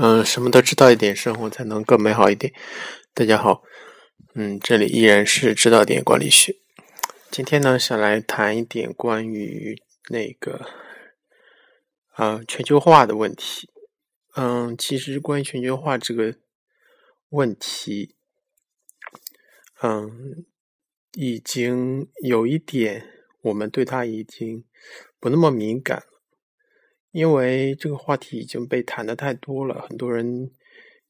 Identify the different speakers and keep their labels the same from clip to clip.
Speaker 1: 嗯，什么都知道一点，生活才能更美好一点。大家好，嗯，这里依然是知道点管理学。今天呢，想来谈一点关于那个啊全球化的问题。嗯，其实关于全球化这个问题，嗯，已经有一点，我们对它已经不那么敏感了。因为这个话题已经被谈的太多了，很多人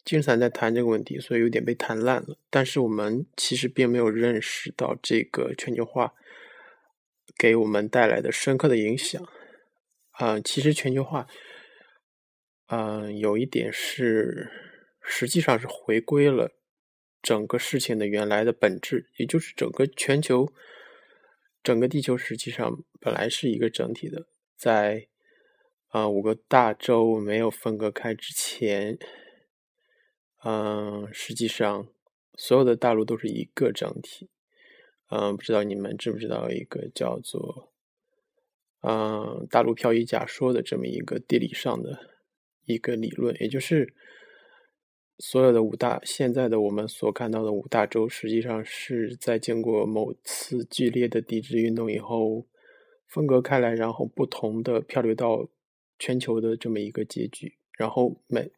Speaker 1: 经常在谈这个问题，所以有点被谈烂了。但是我们其实并没有认识到这个全球化给我们带来的深刻的影响。啊，其实全球化，嗯，有一点是实际上是回归了整个事情的原来的本质，也就是整个全球、整个地球实际上本来是一个整体的，在。啊，五个大洲没有分割开之前，嗯，实际上所有的大陆都是一个整体。嗯，不知道你们知不知道一个叫做“嗯大陆漂移假说”的这么一个地理上的一个理论，也就是所有的五大现在的我们所看到的五大洲，实际上是在经过某次剧烈的地质运动以后分隔开来，然后不同的漂流到。全球的这么一个结局，然后每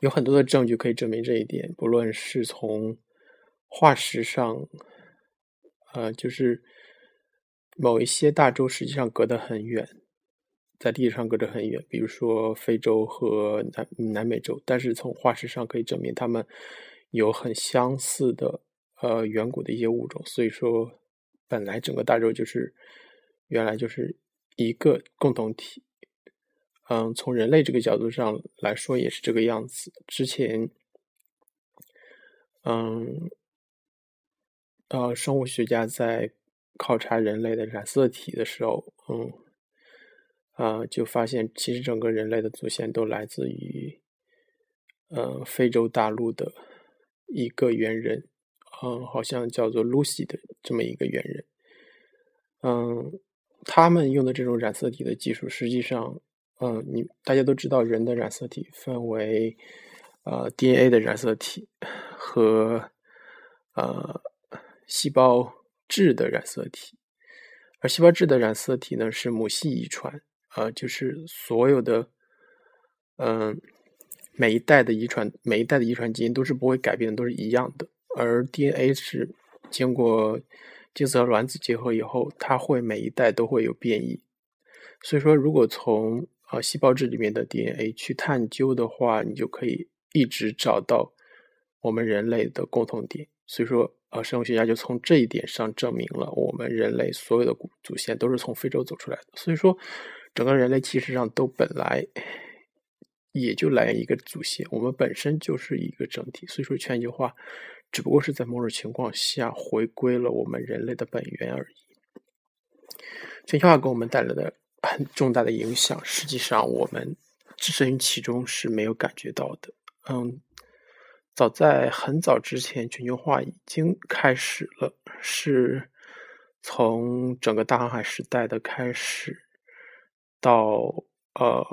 Speaker 1: 有很多的证据可以证明这一点，不论是从化石上，呃，就是某一些大洲实际上隔得很远，在地理上隔得很远，比如说非洲和南南美洲，但是从化石上可以证明它们有很相似的呃远古的一些物种，所以说本来整个大洲就是原来就是一个共同体。嗯，从人类这个角度上来说，也是这个样子。之前，嗯，呃，生物学家在考察人类的染色体的时候，嗯，啊，就发现其实整个人类的祖先都来自于，呃，非洲大陆的一个猿人，嗯，好像叫做 Lucy 的这么一个猿人。嗯，他们用的这种染色体的技术，实际上。嗯，你大家都知道，人的染色体分为呃 DNA 的染色体和呃细胞质的染色体，而细胞质的染色体呢是母系遗传，呃，就是所有的嗯每一代的遗传每一代的遗传基因都是不会改变，都是一样的。而 DNA 是经过精子和卵子结合以后，它会每一代都会有变异。所以说，如果从啊，细胞质里面的 DNA 去探究的话，你就可以一直找到我们人类的共同点。所以说，呃，生物学家就从这一点上证明了我们人类所有的祖先都是从非洲走出来的。所以说，整个人类其实上都本来也就来源一个祖先，我们本身就是一个整体。所以说，全球化只不过是在某种情况下回归了我们人类的本源而已。全球化给我们带来的。很重大的影响，实际上我们置身于其中是没有感觉到的。嗯，早在很早之前，全球化已经开始了，是从整个大航海时代的开始，到呃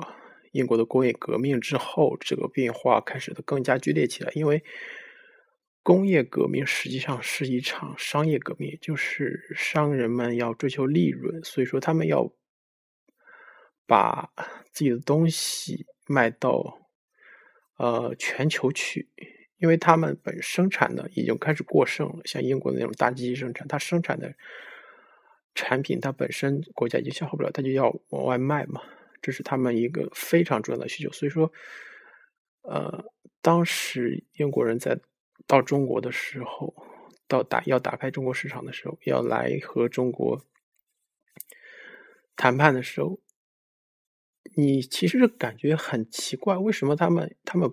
Speaker 1: 英国的工业革命之后，这个变化开始的更加剧烈起来。因为工业革命实际上是一场商业革命，就是商人们要追求利润，所以说他们要。把自己的东西卖到呃全球去，因为他们本生产的已经开始过剩了。像英国的那种大机器生产，它生产的产品，它本身国家已经消耗不了，它就要往外卖嘛。这是他们一个非常重要的需求。所以说，呃，当时英国人在到中国的时候，到打要打开中国市场的时候，要来和中国谈判的时候。你其实感觉很奇怪，为什么他们他们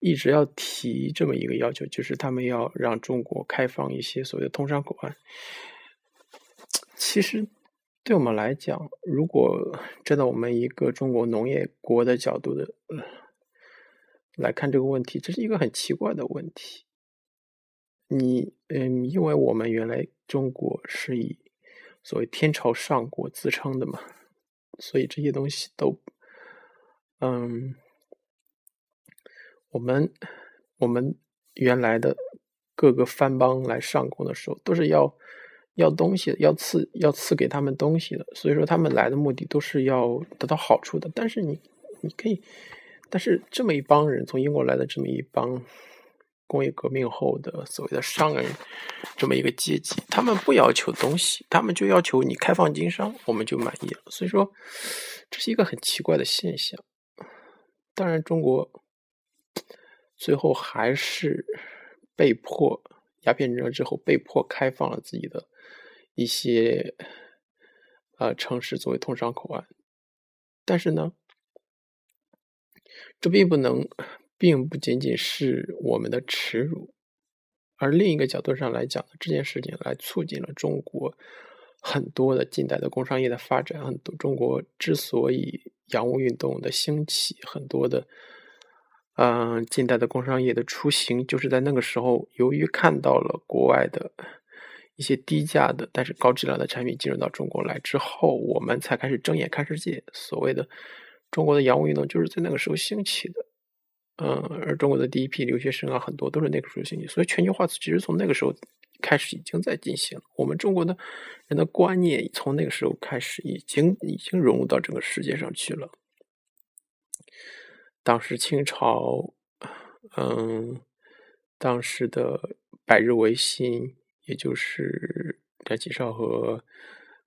Speaker 1: 一直要提这么一个要求，就是他们要让中国开放一些所谓的通商口岸。其实对我们来讲，如果站在我们一个中国农业国的角度的来看这个问题，这是一个很奇怪的问题。你嗯，因为我们原来中国是以所谓天朝上国自称的嘛。所以这些东西都，嗯，我们我们原来的各个藩邦来上贡的时候，都是要要东西，要赐要赐给他们东西的。所以说，他们来的目的都是要得到好处的。但是你你可以，但是这么一帮人从英国来的这么一帮。工业革命后的所谓的商人这么一个阶级，他们不要求东西，他们就要求你开放经商，我们就满意了。所以说，这是一个很奇怪的现象。当然，中国最后还是被迫鸦片战争之后被迫开放了自己的一些呃城市作为通商口岸，但是呢，这并不能。并不仅仅是我们的耻辱，而另一个角度上来讲，这件事情来促进了中国很多的近代的工商业的发展。很多中国之所以洋务运动的兴起，很多的嗯近代的工商业的雏形，就是在那个时候，由于看到了国外的一些低价的但是高质量的产品进入到中国来之后，我们才开始睁眼看世界。所谓的中国的洋务运动，就是在那个时候兴起的。嗯，而中国的第一批留学生啊，很多都是那个时候兴起，所以全球化其实从那个时候开始已经在进行了。我们中国的人的观念从那个时候开始已经已经融入到整个世界上去了。当时清朝，嗯，当时的百日维新，也就是梁启超和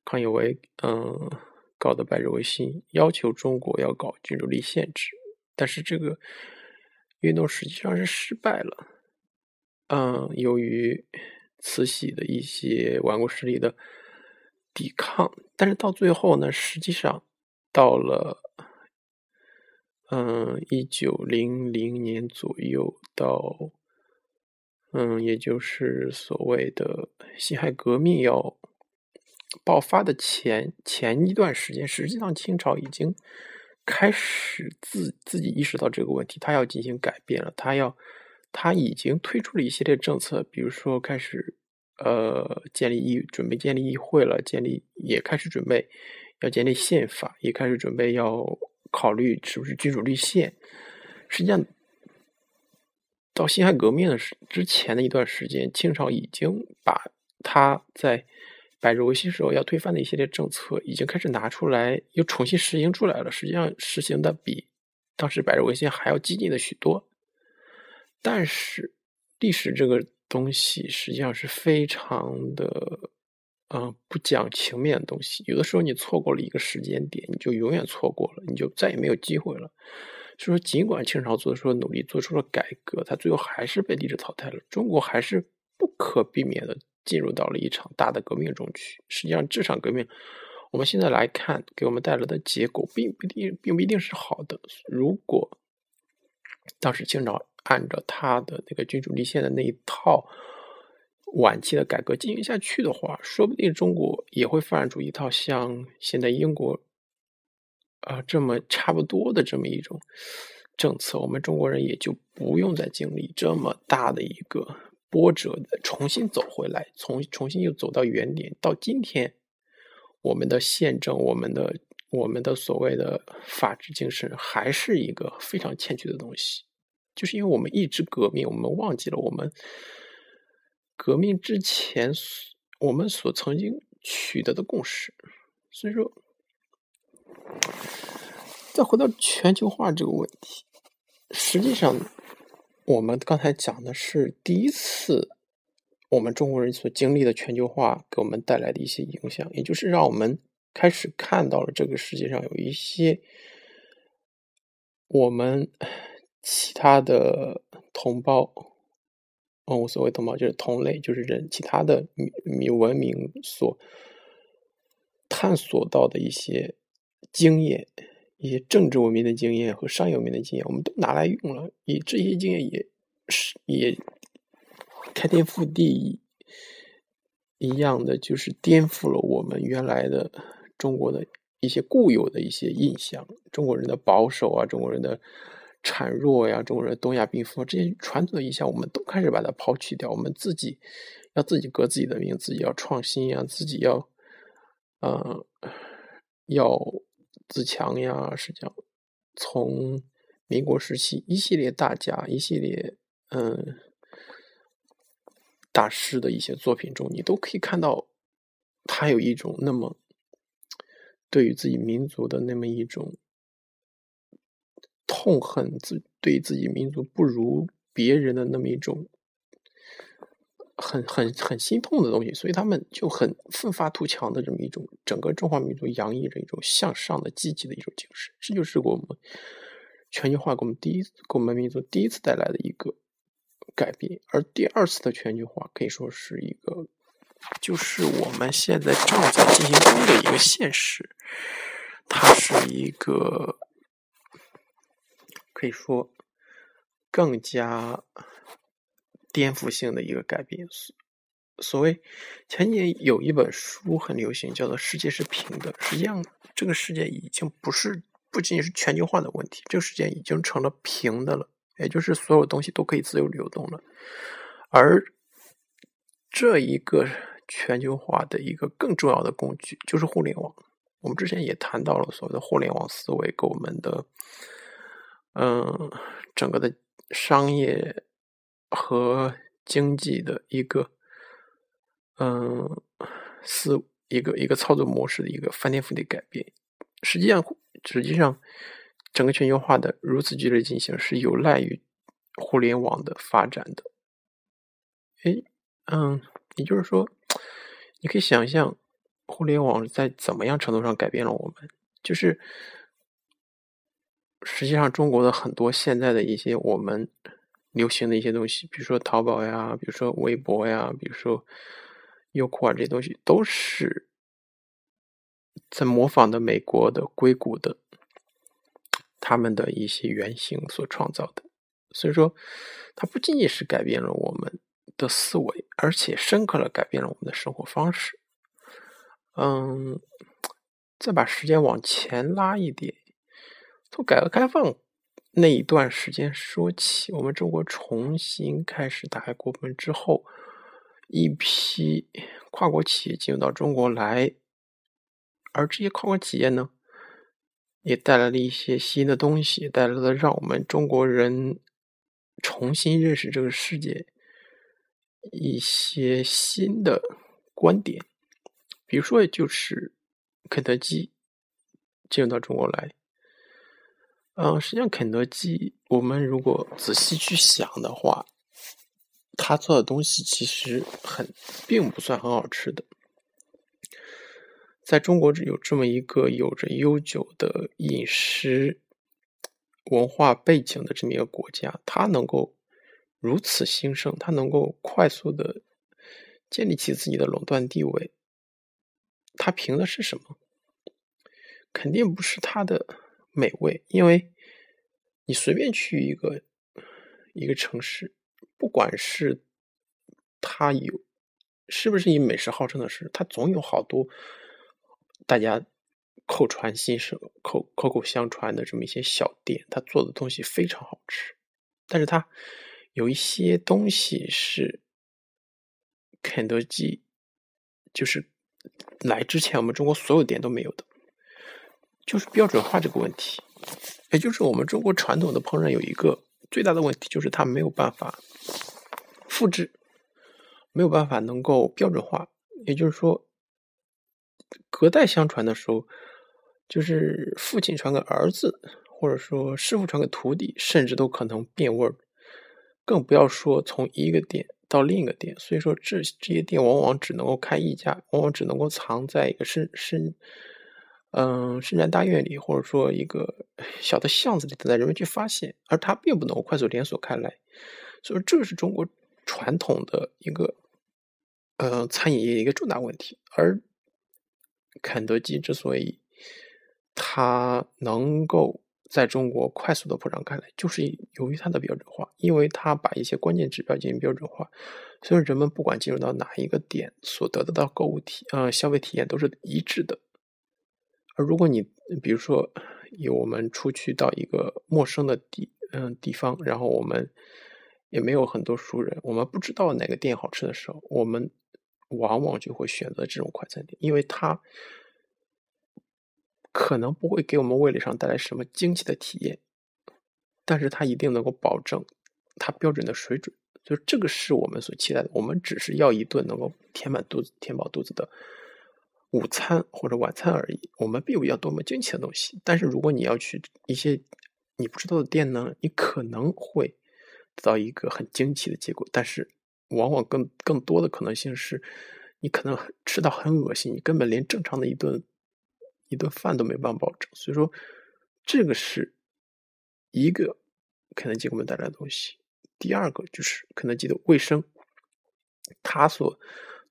Speaker 1: 康有为，嗯，搞的百日维新，要求中国要搞君主立宪制，但是这个。运动实际上是失败了，嗯，由于慈禧的一些顽固势力的抵抗，但是到最后呢，实际上到了嗯一九零零年左右，到嗯也就是所谓的辛亥革命要爆发的前前一段时间，实际上清朝已经。开始自自己意识到这个问题，他要进行改变了。他要，他已经推出了一系列政策，比如说开始，呃，建立议，准备建立议会了，建立也开始准备要建立宪法，也开始准备要考虑是不是君主立宪。实际上，到辛亥革命的时之前的一段时间，清朝已经把他在。百日维新时候要推翻的一系列政策，已经开始拿出来，又重新实行出来了。实际上，实行的比当时百日维新还要激进的许多。但是，历史这个东西实际上是非常的，嗯，不讲情面的东西。有的时候你错过了一个时间点，你就永远错过了，你就再也没有机会了。所以说，尽管清朝做出了努力，做出了改革，它最后还是被历史淘汰了。中国还是不可避免的。进入到了一场大的革命中去。实际上，这场革命，我们现在来看，给我们带来的结果，并不一定，并不一定是好的。如果当时清朝按照他的那个君主立宪的那一套晚期的改革进行下去的话，说不定中国也会发展出一套像现在英国啊这么差不多的这么一种政策，我们中国人也就不用再经历这么大的一个。波折的重新走回来，重重新又走到原点。到今天，我们的宪政，我们的我们的所谓的法治精神，还是一个非常欠缺的东西。就是因为我们一直革命，我们忘记了我们革命之前我们所曾经取得的共识。所以说，再回到全球化这个问题，实际上。我们刚才讲的是第一次，我们中国人所经历的全球化给我们带来的一些影响，也就是让我们开始看到了这个世界上有一些我们其他的同胞，嗯，所谓同胞就是同类，就是人其他的民文明所探索到的一些经验。一些政治文明的经验和商业文明的经验，我们都拿来用了，以这些经验也是也开天覆地一样的，就是颠覆了我们原来的中国的一些固有的一些印象，中国人的保守啊，中国人的孱弱呀，中国人东亚病夫这些传统的印象，我们都开始把它抛弃掉，我们自己要自己革自己的命，自己要创新呀，自己要呃要。自强呀，实际上从民国时期一系列大家、一系列嗯大师的一些作品中，你都可以看到他有一种那么对于自己民族的那么一种痛恨，自对自己民族不如别人的那么一种。很很很心痛的东西，所以他们就很奋发图强的这么一种，整个中华民族洋溢着一种向上的积极的一种精神，这就是我们全球化给我们第一给我们民族第一次带来的一个改变，而第二次的全球化可以说是一个，就是我们现在正在进行中的一个现实，它是一个可以说更加。颠覆性的一个改变。所所谓前几年有一本书很流行，叫做《世界是平的》。实际上，这个世界已经不是不仅仅是全球化的问题，这个世界已经成了平的了，也就是所有东西都可以自由流动了。而这一个全球化的一个更重要的工具就是互联网。我们之前也谈到了所谓的互联网思维给我们的，嗯，整个的商业。和经济的一个，嗯，思一个一个操作模式的一个翻天覆地改变。实际上，实际上，整个全球化的如此剧烈进行，是有赖于互联网的发展的。哎，嗯，也就是说，你可以想象，互联网在怎么样程度上改变了我们？就是实际上，中国的很多现在的一些我们。流行的一些东西，比如说淘宝呀，比如说微博呀，比如说优酷啊，这些东西都是在模仿的美国的硅谷的他们的一些原型所创造的。所以说，它不仅仅是改变了我们的思维，而且深刻的改变了我们的生活方式。嗯，再把时间往前拉一点，从改革开放。那一段时间说起，我们中国重新开始打开国门之后，一批跨国企业进入到中国来，而这些跨国企业呢，也带来了一些新的东西，带来了让我们中国人重新认识这个世界一些新的观点，比如说，就是肯德基进入到中国来。嗯，实际上肯德基，我们如果仔细去想的话，他做的东西其实很，并不算很好吃的。在中国有这么一个有着悠久的饮食文化背景的这么一个国家，它能够如此兴盛，它能够快速的建立起自己的垄断地位，它凭的是什么？肯定不是它的。美味，因为你随便去一个一个城市，不管是它有是不是以美食号称的是，它总有好多大家口传心声、口口口相传的这么一些小店，它做的东西非常好吃。但是它有一些东西是肯德基，就是来之前我们中国所有店都没有的。就是标准化这个问题，也就是我们中国传统的烹饪有一个最大的问题，就是它没有办法复制，没有办法能够标准化。也就是说，隔代相传的时候，就是父亲传给儿子，或者说师傅传给徒弟，甚至都可能变味儿，更不要说从一个店到另一个店。所以说，这这些店往往只能够开一家，往往只能够藏在一个深深。嗯，深山大院里，或者说一个 小的巷子里，等待人们去发现，而它并不能够快速连锁开来。所以，这是中国传统的一个呃餐饮业一个重大问题。而肯德基之所以它能够在中国快速的扩张开来，就是由于它的标准化，因为它把一些关键指标进行标准化，所以人们不管进入到哪一个点，所得到的购物体呃消费体验都是一致的。而如果你比如说有我们出去到一个陌生的地嗯地方，然后我们也没有很多熟人，我们不知道哪个店好吃的时候，我们往往就会选择这种快餐店，因为它可能不会给我们味蕾上带来什么惊奇的体验，但是它一定能够保证它标准的水准。就是这个是我们所期待的。我们只是要一顿能够填满肚子、填饱肚子的午餐或者晚餐而已。我们并不要多么惊奇的东西。但是如果你要去一些你不知道的店呢，你可能会得到一个很惊奇的结果。但是往往更更多的可能性是，你可能吃到很恶心，你根本连正常的一顿一顿饭都没办法保证。所以说，这个是一个肯德基给我们带来的东西。第二个就是肯德基的卫生，他所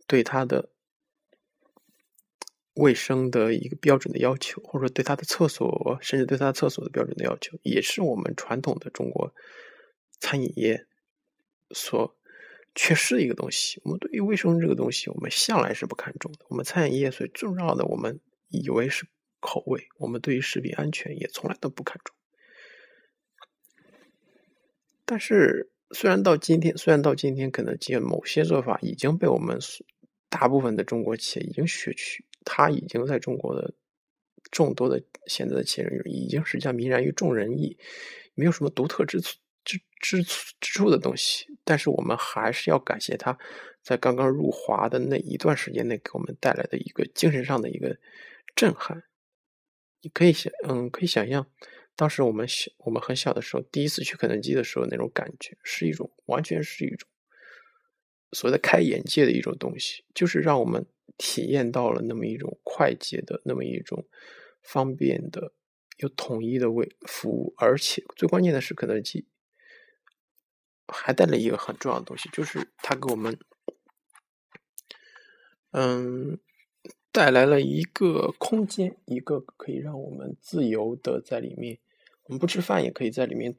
Speaker 1: 对他的卫生的一个标准的要求，或者说对他的厕所，甚至对他的厕所的标准的要求，也是我们传统的中国餐饮业所缺失的一个东西。我们对于卫生这个东西，我们向来是不看重的。我们餐饮业最重要的，我们以为是口味，我们对于食品安全也从来都不看重。但是。虽然到今天，虽然到今天，肯德基某些做法已经被我们大部分的中国企业已经学去，他已经在中国的众多的现在的企业人已经实际上泯然于众人矣，没有什么独特之处之之之处的东西。但是我们还是要感谢他在刚刚入华的那一段时间内给我们带来的一个精神上的一个震撼。你可以想，嗯，可以想象。当时我们小，我们很小的时候，第一次去肯德基的时候，那种感觉是一种，完全是一种所谓的开眼界的一种东西，就是让我们体验到了那么一种快捷的、那么一种方便的、又统一的为服务，而且最关键的是，肯德基还带了一个很重要的东西，就是它给我们，嗯。带来了一个空间，一个可以让我们自由的在里面，我们不吃饭也可以在里面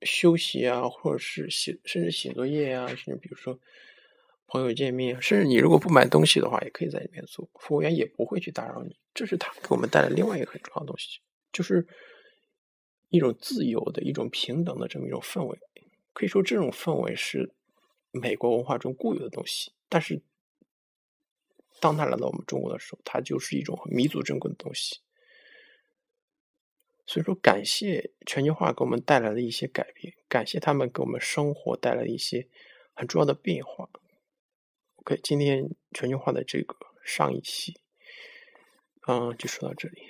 Speaker 1: 休息啊，或者是写，甚至写作业啊，甚至比如说朋友见面，甚至你如果不买东西的话，也可以在里面做，服务员也不会去打扰你。这是他给我们带来另外一个很重要的东西，就是一种自由的一种平等的这么一种氛围。可以说，这种氛围是美国文化中固有的东西，但是。当他来到我们中国的时候，它就是一种弥足珍贵的东西。所以说，感谢全球化给我们带来的一些改变，感谢他们给我们生活带来的一些很重要的变化。OK，今天全球化的这个上一期，嗯，就说到这里。